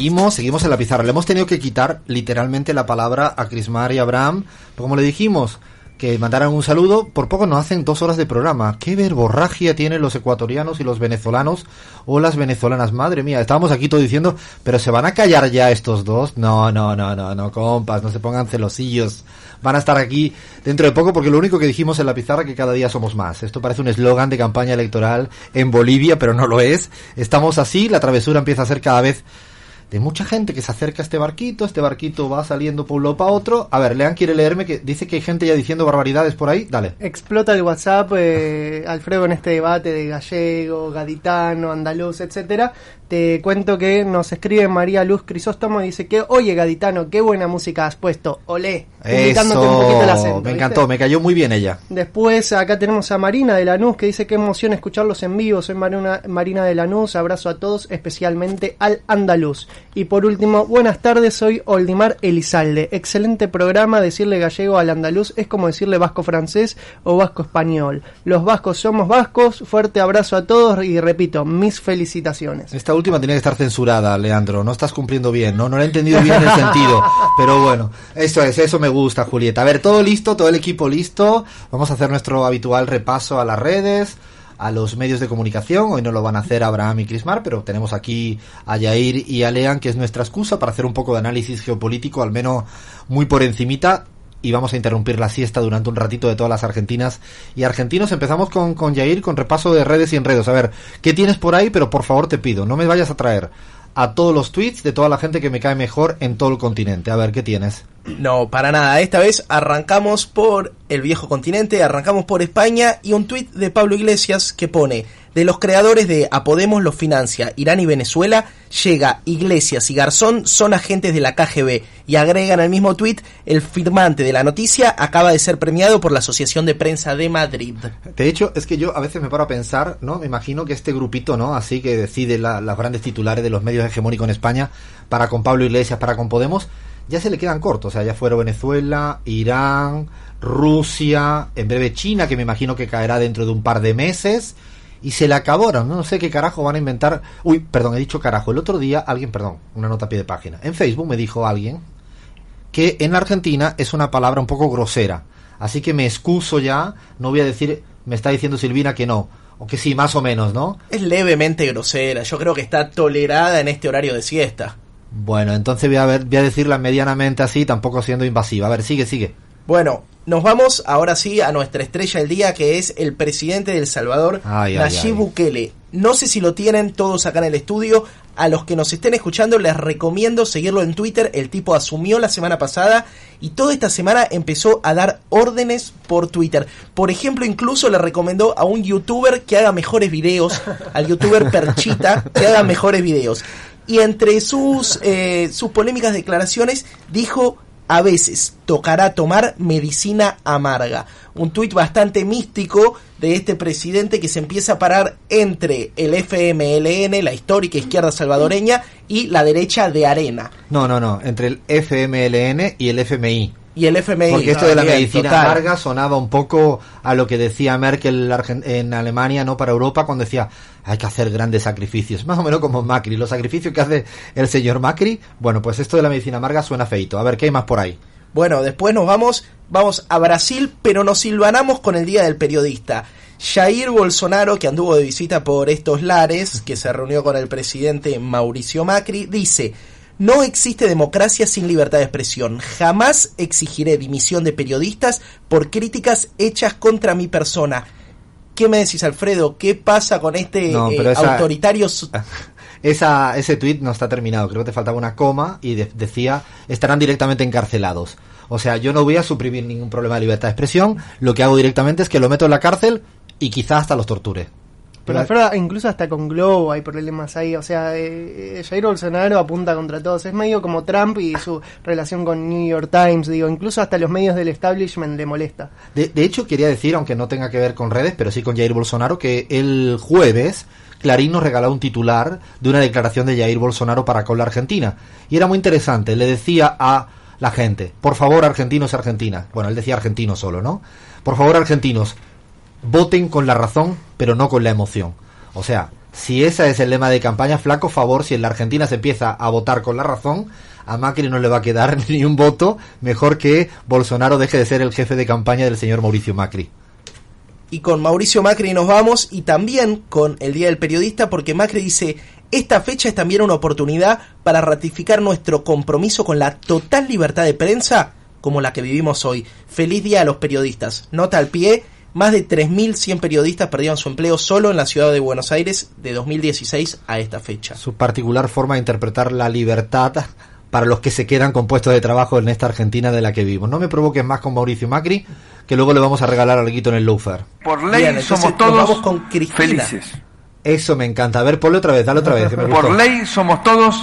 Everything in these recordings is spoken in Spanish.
seguimos, seguimos en la pizarra. Le hemos tenido que quitar literalmente la palabra a Crismar y Abraham, como le dijimos, que mandaran un saludo, por poco nos hacen dos horas de programa. ¿Qué verborragia tienen los ecuatorianos y los venezolanos o las venezolanas? Madre mía, estábamos aquí todo diciendo, pero ¿se van a callar ya estos dos? No, no, no, no, no, compas, no se pongan celosillos. Van a estar aquí dentro de poco porque lo único que dijimos en la pizarra que cada día somos más. Esto parece un eslogan de campaña electoral en Bolivia, pero no lo es. Estamos así, la travesura empieza a ser cada vez de mucha gente que se acerca a este barquito, este barquito va saliendo por un lado para otro. A ver, Lean quiere leerme que dice que hay gente ya diciendo barbaridades por ahí. Dale. Explota el WhatsApp, eh, Alfredo, en este debate de gallego, gaditano, andaluz, etcétera. Te cuento que nos escribe María Luz Crisóstomo y dice que, oye, gaditano, qué buena música has puesto. Olé. Invitándote un poquito el acento. Me encantó, me cayó muy bien ella. Después acá tenemos a Marina de Lanús que dice qué emoción escucharlos en vivo. Soy Marina, Marina de Lanús, abrazo a todos, especialmente al andaluz. Y por último, buenas tardes, soy Oldimar Elizalde. Excelente programa, decirle gallego al andaluz es como decirle vasco francés o vasco español. Los vascos somos vascos, fuerte abrazo a todos y repito, mis felicitaciones última tiene que estar censurada, Leandro. No estás cumpliendo bien, ¿no? No lo he entendido bien el sentido. Pero bueno, eso es, eso me gusta, Julieta. A ver, todo listo, todo el equipo listo. Vamos a hacer nuestro habitual repaso a las redes, a los medios de comunicación. Hoy no lo van a hacer Abraham y Crismar, pero tenemos aquí a Yair y a Lean, que es nuestra excusa para hacer un poco de análisis geopolítico, al menos muy por encimita y vamos a interrumpir la siesta durante un ratito de todas las argentinas y argentinos. Empezamos con, con Jair, con repaso de redes y enredos. A ver, ¿qué tienes por ahí? Pero por favor te pido, no me vayas a traer a todos los tweets de toda la gente que me cae mejor en todo el continente. A ver, ¿qué tienes? No, para nada. Esta vez arrancamos por el viejo continente, arrancamos por España y un tweet de Pablo Iglesias que pone de los creadores de A Podemos los financia Irán y Venezuela, llega Iglesias y Garzón son agentes de la KGB y agregan al mismo tuit el firmante de la noticia acaba de ser premiado por la Asociación de Prensa de Madrid. De hecho, es que yo a veces me paro a pensar, ¿no? Me imagino que este grupito, ¿no? Así que decide la, los grandes titulares de los medios hegemónicos en España para con Pablo Iglesias, para con Podemos, ya se le quedan cortos. O sea, ya fueron Venezuela, Irán, Rusia, en breve China, que me imagino que caerá dentro de un par de meses y se le acabaron. ¿no? sé qué carajo van a inventar. Uy, perdón, he dicho carajo. El otro día alguien, perdón, una nota a pie de página. En Facebook me dijo alguien que en Argentina es una palabra un poco grosera. Así que me excuso ya, no voy a decir, me está diciendo Silvina que no. O que sí, más o menos, ¿no? Es levemente grosera. Yo creo que está tolerada en este horario de siesta. Bueno, entonces voy a, ver, voy a decirla medianamente así, tampoco siendo invasiva. A ver, sigue, sigue. Bueno, nos vamos ahora sí a nuestra estrella del día, que es el presidente de El Salvador, Nayib Bukele. No sé si lo tienen todos acá en el estudio. A los que nos estén escuchando les recomiendo seguirlo en Twitter. El tipo asumió la semana pasada y toda esta semana empezó a dar órdenes por Twitter. Por ejemplo, incluso le recomendó a un youtuber que haga mejores videos, al youtuber Perchita, que haga mejores videos. Y entre sus, eh, sus polémicas declaraciones dijo a veces tocará tomar medicina amarga. Un tuit bastante místico de este presidente que se empieza a parar entre el FMLN, la histórica izquierda salvadoreña, y la derecha de Arena. No, no, no, entre el FMLN y el FMI y el FMI. Porque esto de la medicina amarga sonaba un poco a lo que decía Merkel en Alemania, no para Europa, cuando decía hay que hacer grandes sacrificios. Más o menos como Macri. Los sacrificios que hace el señor Macri. Bueno, pues esto de la medicina amarga suena feito. A ver, ¿qué hay más por ahí? Bueno, después nos vamos, vamos a Brasil, pero nos silvanamos con el Día del Periodista. Jair Bolsonaro, que anduvo de visita por estos lares, que se reunió con el presidente Mauricio Macri, dice, no existe democracia sin libertad de expresión. Jamás exigiré dimisión de periodistas por críticas hechas contra mi persona. ¿Qué me decís, Alfredo? ¿Qué pasa con este eh, autoritario? Esa, ese tweet no está terminado, creo que te faltaba una coma y decía estarán directamente encarcelados. O sea, yo no voy a suprimir ningún problema de libertad de expresión, lo que hago directamente es que lo meto en la cárcel y quizás hasta los torture. Pero incluso hasta con Globo hay problemas ahí. O sea, eh, eh, Jair Bolsonaro apunta contra todos. Es medio como Trump y su relación con New York Times. Digo, incluso hasta los medios del establishment le molesta. De, de hecho, quería decir, aunque no tenga que ver con redes, pero sí con Jair Bolsonaro, que el jueves Clarín nos regaló un titular de una declaración de Jair Bolsonaro para con la Argentina. Y era muy interesante. Le decía a la gente, por favor, argentinos y argentinas. Bueno, él decía argentinos solo, ¿no? Por favor, argentinos, voten con la razón, pero no con la emoción. O sea, Si ese es el lema de campaña, flaco favor, si en la Argentina se empieza a votar con la razón, a Macri no le va a quedar ni un voto, mejor que Bolsonaro deje de ser el jefe de campaña del señor Mauricio Macri. Y con Mauricio Macri nos vamos y también con el Día del Periodista porque Macri dice, esta fecha es también una oportunidad para ratificar nuestro compromiso con la total libertad de prensa como la que vivimos hoy. Feliz día a los periodistas. Nota al pie, más de 3.100 periodistas perdieron su empleo solo en la ciudad de Buenos Aires de 2016 a esta fecha. Su particular forma de interpretar la libertad para los que se quedan con puestos de trabajo en esta Argentina de la que vivimos. No me provoques más con Mauricio Macri, que luego le vamos a regalar algo en el Lowfer. Por ley somos todos con felices. Eso me encanta. A ver, ponle otra vez, dale otra vez. Por ley somos todos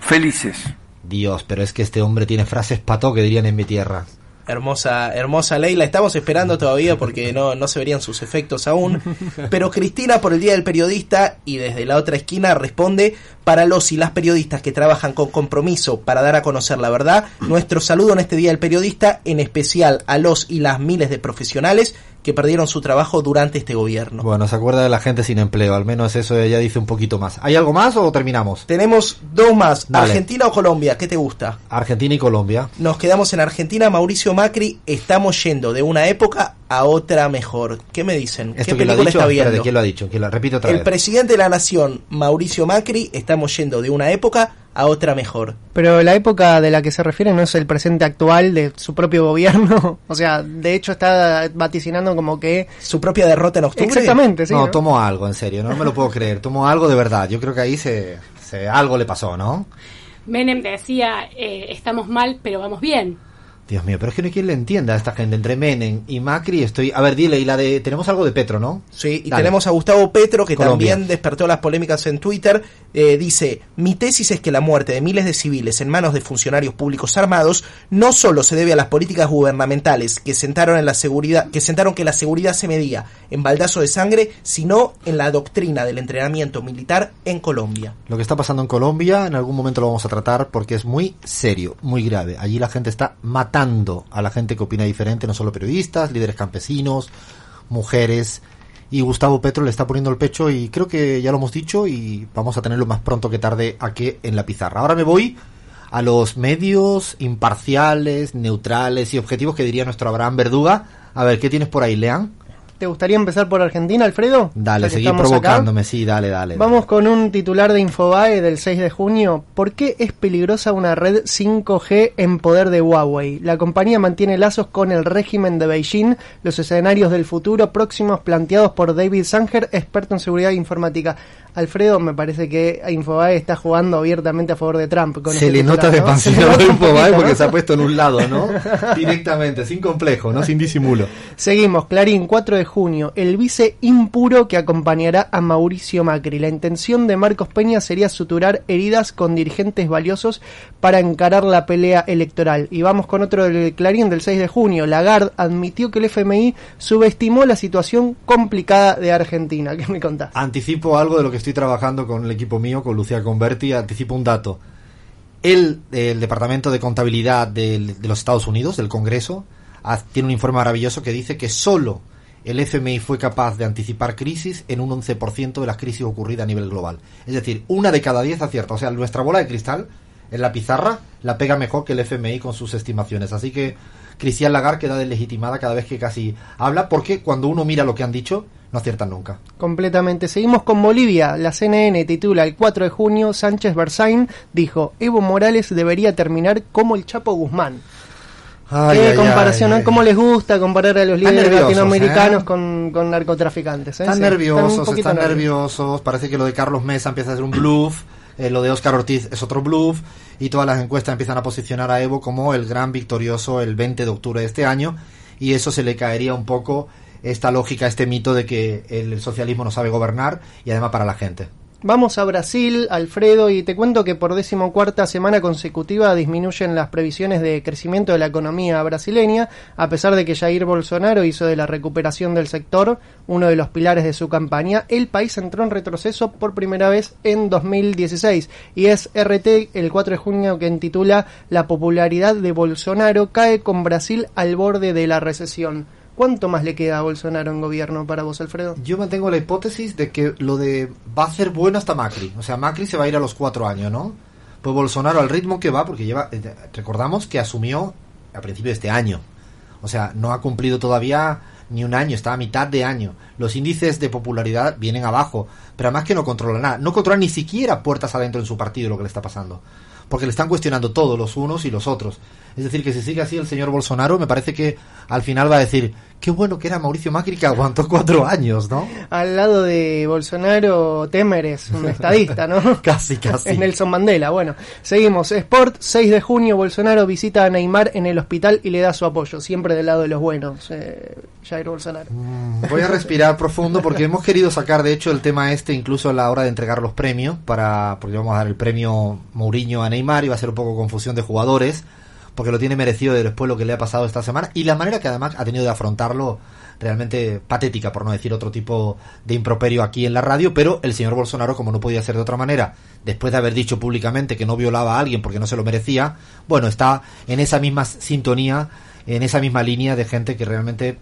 felices. Dios, pero es que este hombre tiene frases pato que dirían en mi tierra. Hermosa, hermosa ley, la estamos esperando todavía porque no, no se verían sus efectos aún. Pero Cristina, por el Día del Periodista, y desde la otra esquina, responde: Para los y las periodistas que trabajan con compromiso para dar a conocer la verdad, nuestro saludo en este Día del Periodista, en especial a los y las miles de profesionales que perdieron su trabajo durante este gobierno. Bueno, se acuerda de la gente sin empleo, al menos eso ella dice un poquito más. ¿Hay algo más o terminamos? Tenemos dos más, Argentina o Colombia, ¿qué te gusta? Argentina y Colombia. Nos quedamos en Argentina, Mauricio Macri, estamos yendo de una época a otra mejor. ¿Qué me dicen? ¿Qué película lo está viendo? ¿Quién lo ha dicho? ¿Quién lo repito otra El presidente de la nación, Mauricio Macri, estamos yendo de una época a otra mejor. Pero la época de la que se refiere no es el presente actual de su propio gobierno. o sea, de hecho está vaticinando como que... Su propia derrota en octubre. Exactamente, sí. No, tomo algo, en serio, no me lo puedo creer. Tomo algo de verdad. Yo creo que ahí se, se algo le pasó, ¿no? Menem decía, eh, estamos mal, pero vamos bien. Dios mío, pero es que no hay quien le entienda a esta gente. Entre Menem y Macri estoy... A ver, dile, y la de... Tenemos algo de Petro, ¿no? Sí, y tenemos a Gustavo Petro, que también despertó las polémicas en Twitter. Eh, dice, mi tesis es que la muerte de miles de civiles en manos de funcionarios públicos armados no solo se debe a las políticas gubernamentales que sentaron, en la seguridad, que sentaron que la seguridad se medía en baldazo de sangre, sino en la doctrina del entrenamiento militar en Colombia. Lo que está pasando en Colombia, en algún momento lo vamos a tratar porque es muy serio, muy grave. Allí la gente está matando a la gente que opina diferente, no solo periodistas, líderes campesinos, mujeres. Y Gustavo Petro le está poniendo el pecho y creo que ya lo hemos dicho y vamos a tenerlo más pronto que tarde aquí en la pizarra. Ahora me voy a los medios imparciales, neutrales y objetivos que diría nuestro Abraham Verduga. A ver, ¿qué tienes por ahí, Lean? ¿Te gustaría empezar por Argentina, Alfredo? Dale, seguí provocándome, sí, dale, dale. Vamos con un titular de Infobae del 6 de junio. ¿Por qué es peligrosa una red 5G en poder de Huawei? La compañía mantiene lazos con el régimen de Beijing, los escenarios del futuro próximos planteados por David Sanger, experto en seguridad informática. Alfredo, me parece que Infobae está jugando abiertamente a favor de Trump. Con se este le nota de ¿no? de Infobae porque se ha puesto en un lado, ¿no? Directamente, sin complejo, ¿no? Sin disimulo. Seguimos, Clarín, 4 de junio, el vice impuro que acompañará a Mauricio Macri. La intención de Marcos Peña sería suturar heridas con dirigentes valiosos para encarar la pelea electoral. Y vamos con otro del Clarín del 6 de junio. Lagarde admitió que el FMI subestimó la situación complicada de Argentina. ¿Qué me contás? Anticipo algo de lo que estoy trabajando con el equipo mío, con Lucía Converti, anticipo un dato. El, el Departamento de Contabilidad de los Estados Unidos, del Congreso, tiene un informe maravilloso que dice que solo el FMI fue capaz de anticipar crisis en un 11% de las crisis ocurridas a nivel global. Es decir, una de cada diez acierta. O sea, nuestra bola de cristal en la pizarra la pega mejor que el FMI con sus estimaciones. Así que Cristian Lagarde queda deslegitimada cada vez que casi habla, porque cuando uno mira lo que han dicho, no aciertan nunca. Completamente. Seguimos con Bolivia. La CNN titula el 4 de junio, Sánchez Berzain dijo, Evo Morales debería terminar como el Chapo Guzmán. Qué comparación, ¿Cómo les gusta comparar a los líderes latinoamericanos ¿eh? con, narcotraficantes? ¿eh? Están nerviosos, están, nerviosos. Parece que lo de Carlos Mesa empieza a ser un bluff. Eh, lo de Oscar Ortiz es otro bluff. Y todas las encuestas empiezan a posicionar a Evo como el gran victorioso el 20 de octubre de este año. Y eso se le caería un poco esta lógica, este mito de que el socialismo no sabe gobernar y además para la gente. Vamos a Brasil, Alfredo, y te cuento que por decimocuarta semana consecutiva disminuyen las previsiones de crecimiento de la economía brasileña, a pesar de que Jair Bolsonaro hizo de la recuperación del sector uno de los pilares de su campaña. El país entró en retroceso por primera vez en 2016 y es RT el 4 de junio que intitula La popularidad de Bolsonaro cae con Brasil al borde de la recesión. ¿Cuánto más le queda a Bolsonaro en gobierno para vos, Alfredo? Yo mantengo la hipótesis de que lo de va a ser bueno hasta Macri. O sea, Macri se va a ir a los cuatro años, ¿no? Pues Bolsonaro al ritmo que va, porque lleva, eh, recordamos que asumió a principio de este año. O sea, no ha cumplido todavía ni un año, está a mitad de año. Los índices de popularidad vienen abajo, pero además que no controla nada. No controla ni siquiera puertas adentro en su partido lo que le está pasando. Porque le están cuestionando todos, los unos y los otros. Es decir, que si sigue así el señor Bolsonaro, me parece que al final va a decir, qué bueno que era Mauricio Macri que aguantó cuatro años, ¿no? Al lado de Bolsonaro, Temer es un estadista, ¿no? casi, casi. Es Nelson Mandela. Bueno, seguimos. Sport, 6 de junio, Bolsonaro visita a Neymar en el hospital y le da su apoyo, siempre del lado de los buenos, eh, Jair Bolsonaro. Mm, voy a respirar profundo porque hemos querido sacar, de hecho, el tema este incluso a la hora de entregar los premios, para porque vamos a dar el premio Mourinho a Neymar y va a ser un poco confusión de jugadores porque lo tiene merecido después lo que le ha pasado esta semana y la manera que además ha tenido de afrontarlo realmente patética, por no decir otro tipo de improperio aquí en la radio, pero el señor Bolsonaro, como no podía ser de otra manera, después de haber dicho públicamente que no violaba a alguien porque no se lo merecía, bueno, está en esa misma sintonía, en esa misma línea de gente que realmente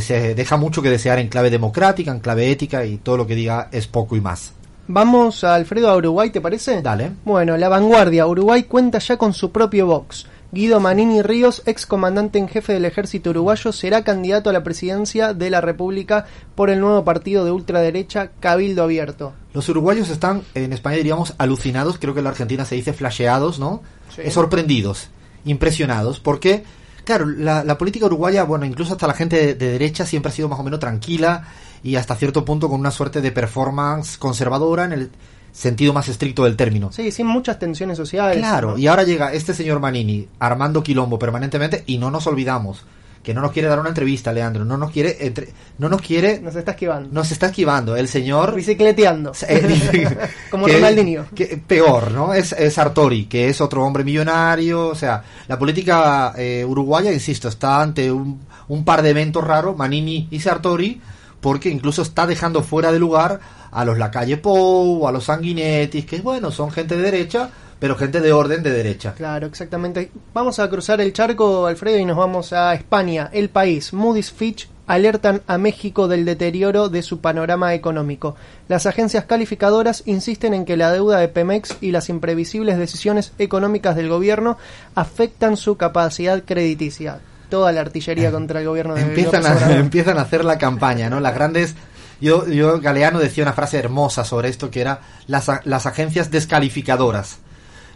deja mucho que desear en clave democrática, en clave ética y todo lo que diga es poco y más. Vamos, Alfredo, a Uruguay, ¿te parece? Dale. Bueno, la vanguardia. Uruguay cuenta ya con su propio Vox. Guido Manini Ríos, ex comandante en jefe del ejército uruguayo, será candidato a la presidencia de la República por el nuevo partido de ultraderecha Cabildo Abierto. Los uruguayos están, en España diríamos, alucinados, creo que en la Argentina se dice flasheados, ¿no? Sorprendidos, impresionados, porque, claro, la, política uruguaya, bueno, incluso hasta la gente de, de derecha siempre ha sido más o menos tranquila y hasta cierto punto con una suerte de performance conservadora en el sentido más estricto del término. Sí, sin muchas tensiones sociales. Claro, y ahora llega este señor Manini armando quilombo permanentemente y no nos olvidamos que no nos quiere dar una entrevista, Leandro, no nos quiere entre, no nos quiere nos está esquivando. Nos está esquivando el señor bicicleteando. Como Ronaldinho. Que, peor, ¿no? Es, es Artori, que es otro hombre millonario, o sea, la política eh, uruguaya, insisto, está ante un, un par de eventos raros, Manini y Sartori, porque incluso está dejando fuera de lugar a los Lacalle Pou, a los Sanguinetti, que bueno, son gente de derecha, pero gente de orden de derecha. Claro, exactamente. Vamos a cruzar el charco, Alfredo, y nos vamos a España, el país. Moody's Fitch alertan a México del deterioro de su panorama económico. Las agencias calificadoras insisten en que la deuda de Pemex y las imprevisibles decisiones económicas del gobierno afectan su capacidad crediticia. Toda la artillería contra el gobierno de empiezan a, empiezan a hacer la campaña, ¿no? Las grandes yo, yo, Galeano decía una frase hermosa sobre esto que era las, las agencias descalificadoras,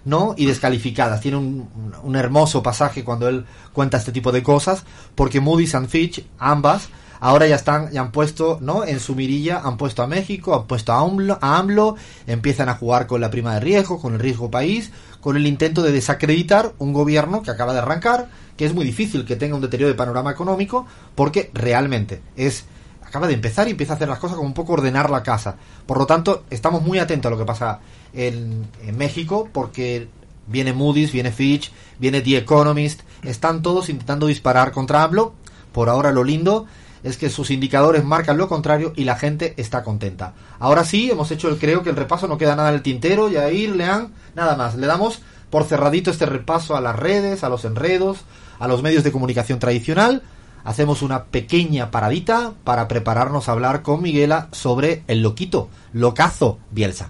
¿no? Y descalificadas. Tiene un, un, hermoso pasaje cuando él cuenta este tipo de cosas, porque Moody's and Fitch, ambas, ahora ya están, ya han puesto, ¿no? En su mirilla han puesto a México, han puesto a AMLO, a AMLO, empiezan a jugar con la prima de riesgo, con el riesgo país, con el intento de desacreditar un gobierno que acaba de arrancar, que es muy difícil que tenga un deterioro de panorama económico, porque realmente es acaba de empezar y empieza a hacer las cosas como un poco ordenar la casa. Por lo tanto, estamos muy atentos a lo que pasa en, México porque viene Moody's, viene Fitch, viene The Economist, están todos intentando disparar contra AMLO. Por ahora lo lindo es que sus indicadores marcan lo contrario y la gente está contenta. Ahora sí, hemos hecho el creo que el repaso no queda nada en el tintero, y ahí lean, nada más. Le damos por cerradito este repaso a las redes, a los enredos, a los medios de comunicación tradicional hacemos una pequeña paradita para prepararnos a hablar con Miguela sobre el loquito, locazo Bielsa.